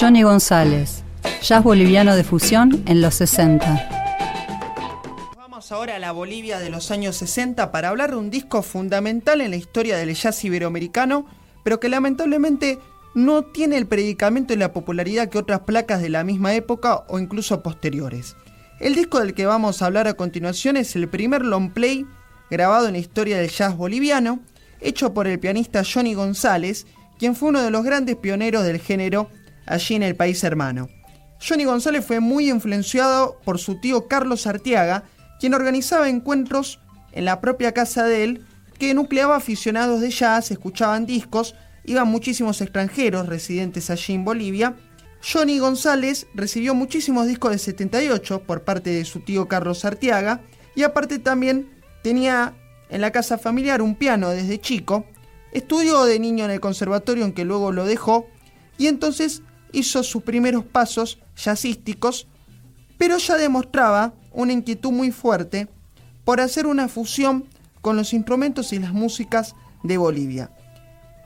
Johnny González, jazz boliviano de fusión en los 60. Vamos ahora a la Bolivia de los años 60 para hablar de un disco fundamental en la historia del jazz iberoamericano, pero que lamentablemente no tiene el predicamento y la popularidad que otras placas de la misma época o incluso posteriores. El disco del que vamos a hablar a continuación es el primer long play grabado en la historia del jazz boliviano, hecho por el pianista Johnny González, quien fue uno de los grandes pioneros del género allí en el país hermano. Johnny González fue muy influenciado por su tío Carlos Arteaga, quien organizaba encuentros en la propia casa de él que nucleaba aficionados de jazz, escuchaban discos, iban muchísimos extranjeros residentes allí en Bolivia. Johnny González recibió muchísimos discos de 78 por parte de su tío Carlos Arteaga y aparte también tenía en la casa familiar un piano desde chico. Estudió de niño en el conservatorio, aunque luego lo dejó, y entonces hizo sus primeros pasos jazzísticos, pero ya demostraba una inquietud muy fuerte por hacer una fusión con los instrumentos y las músicas de Bolivia.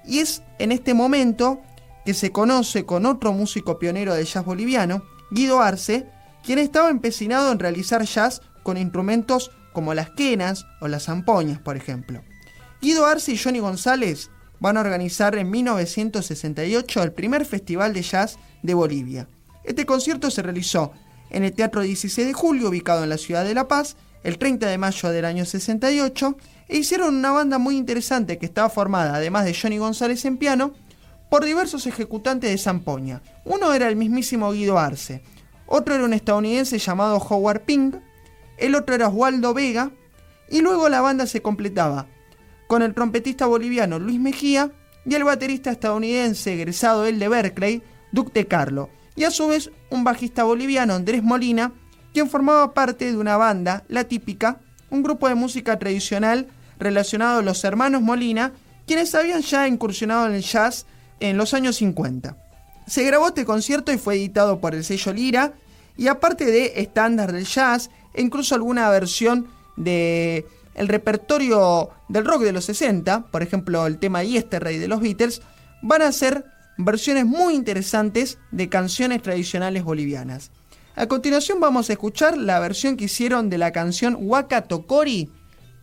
Y es en este momento que se conoce con otro músico pionero del jazz boliviano, Guido Arce, quien estaba empecinado en realizar jazz con instrumentos como las quenas o las zampoñas, por ejemplo. Guido Arce y Johnny González van a organizar en 1968 el primer festival de jazz de Bolivia. Este concierto se realizó en el Teatro 16 de Julio, ubicado en la ciudad de La Paz, el 30 de mayo del año 68, e hicieron una banda muy interesante que estaba formada, además de Johnny González en piano, por diversos ejecutantes de zampoña. Uno era el mismísimo Guido Arce, otro era un estadounidense llamado Howard Pink, el otro era Oswaldo Vega, y luego la banda se completaba con el trompetista boliviano Luis Mejía y el baterista estadounidense egresado él de Berkeley, Duke de Carlo, y a su vez un bajista boliviano Andrés Molina, quien formaba parte de una banda, La Típica, un grupo de música tradicional relacionado a los hermanos Molina, quienes habían ya incursionado en el jazz en los años 50. Se grabó este concierto y fue editado por el sello Lira, y aparte de estándar del jazz, e incluso alguna versión de el repertorio del rock de los 60, por ejemplo el tema Yesterday de los Beatles, van a ser versiones muy interesantes de canciones tradicionales bolivianas. A continuación vamos a escuchar la versión que hicieron de la canción Waka Tokori,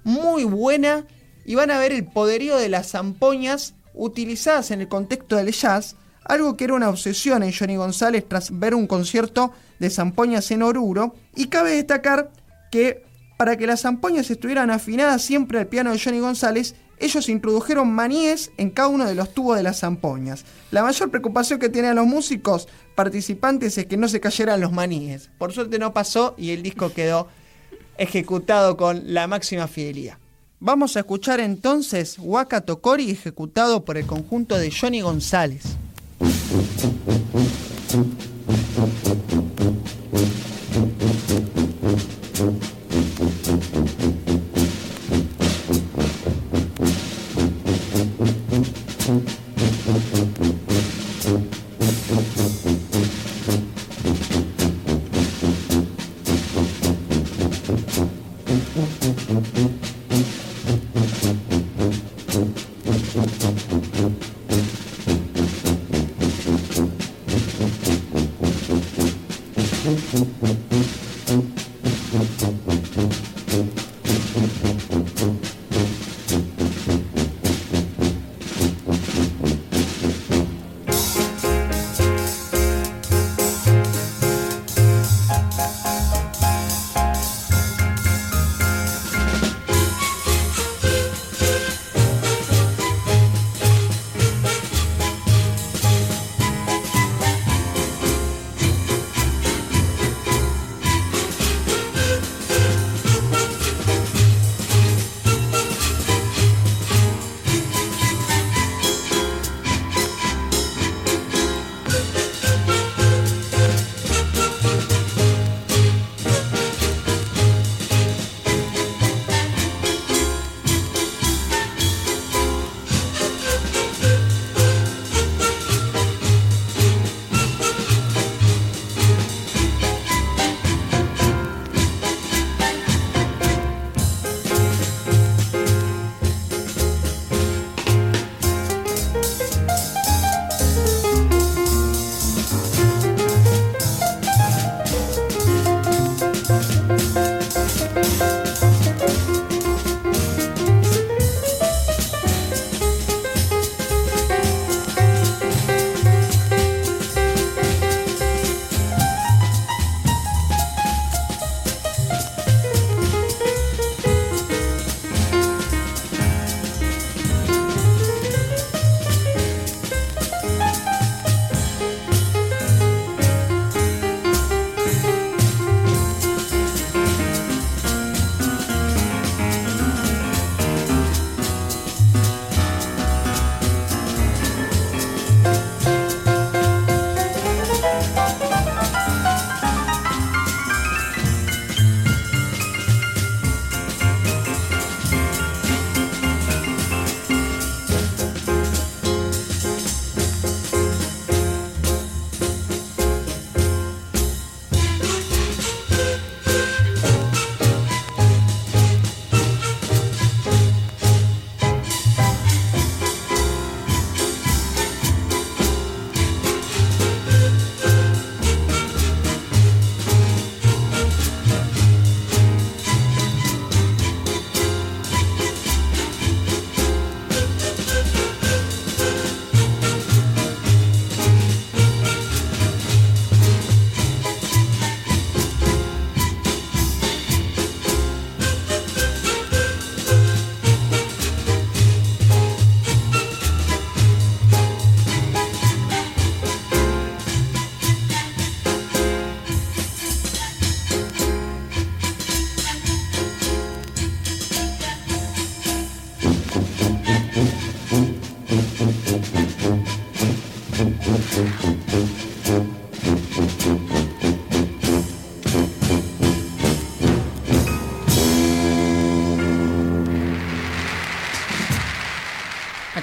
muy buena, y van a ver el poderío de las zampoñas utilizadas en el contexto del jazz, algo que era una obsesión en Johnny González tras ver un concierto de zampoñas en Oruro, y cabe destacar que para que las zampoñas estuvieran afinadas siempre al piano de Johnny González, ellos introdujeron maníes en cada uno de los tubos de las zampoñas. La mayor preocupación que tenían los músicos participantes es que no se cayeran los maníes. Por suerte no pasó y el disco quedó ejecutado con la máxima fidelidad. Vamos a escuchar entonces Waka Tokori ejecutado por el conjunto de Johnny González. thank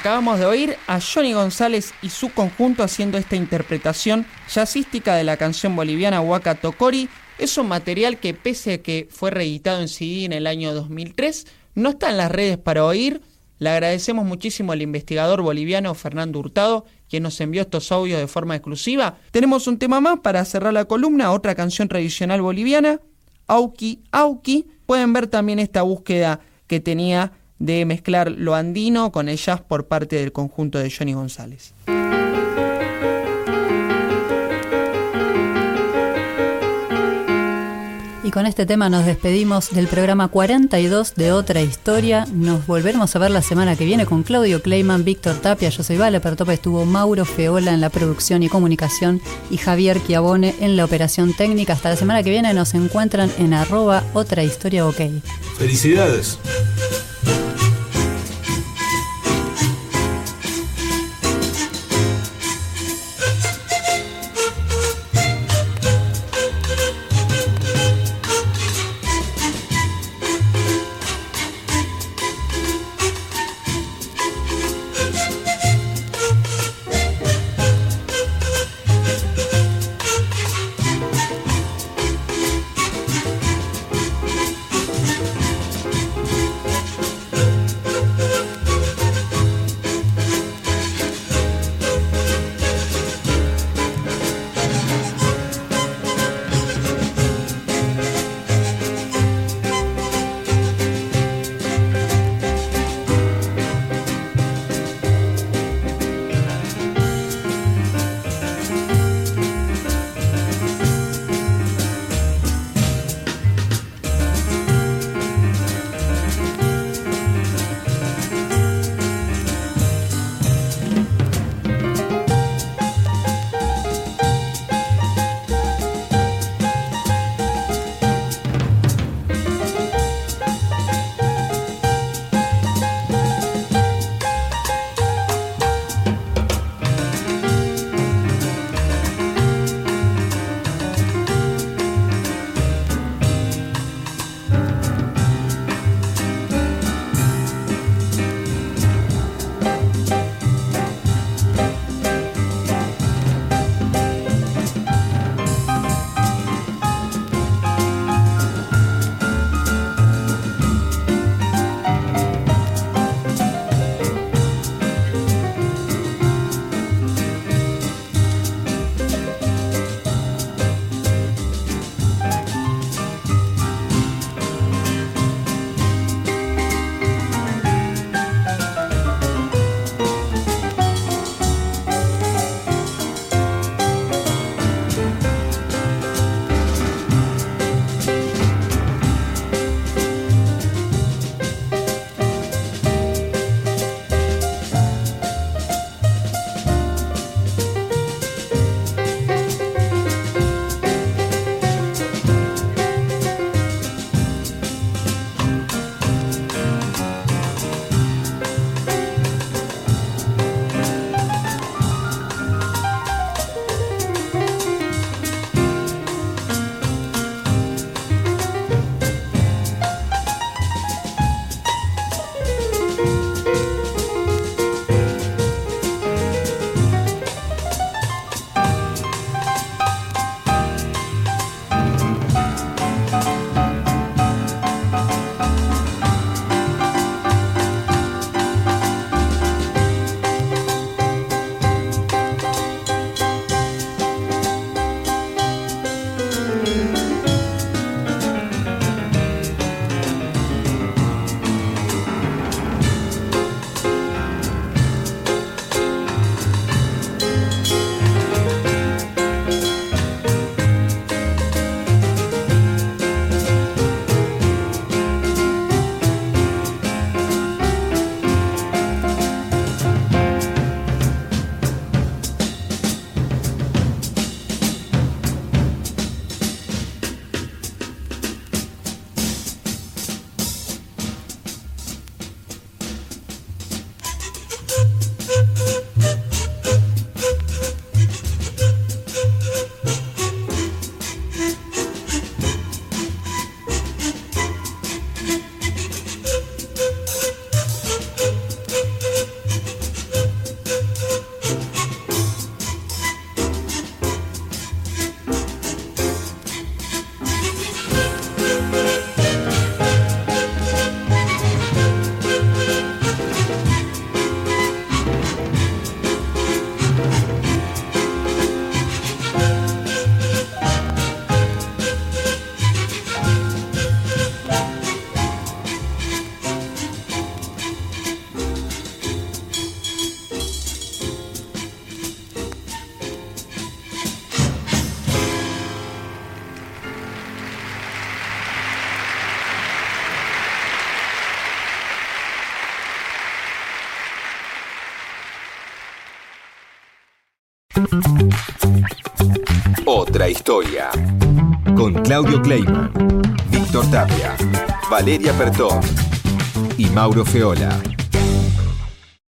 Acabamos de oír a Johnny González y su conjunto haciendo esta interpretación jazzística de la canción boliviana Huaca Tocori. Es un material que pese a que fue reeditado en CD en el año 2003, no está en las redes para oír. Le agradecemos muchísimo al investigador boliviano Fernando Hurtado, quien nos envió estos audios de forma exclusiva. Tenemos un tema más para cerrar la columna, otra canción tradicional boliviana, Auki Auki. Pueden ver también esta búsqueda que tenía de mezclar lo andino con el jazz por parte del conjunto de Johnny González. Y con este tema nos despedimos del programa 42 de Otra Historia. Nos volveremos a ver la semana que viene con Claudio Kleiman, Víctor Tapia, yo soy Vale Pertopa, estuvo Mauro Feola en la producción y comunicación y Javier Chiavone en la operación técnica. Hasta la semana que viene nos encuentran en arroba Otra Historia OK. Felicidades. Otra historia. Con Claudio Kleiman, Víctor Tapia, Valeria Pertón y Mauro Feola.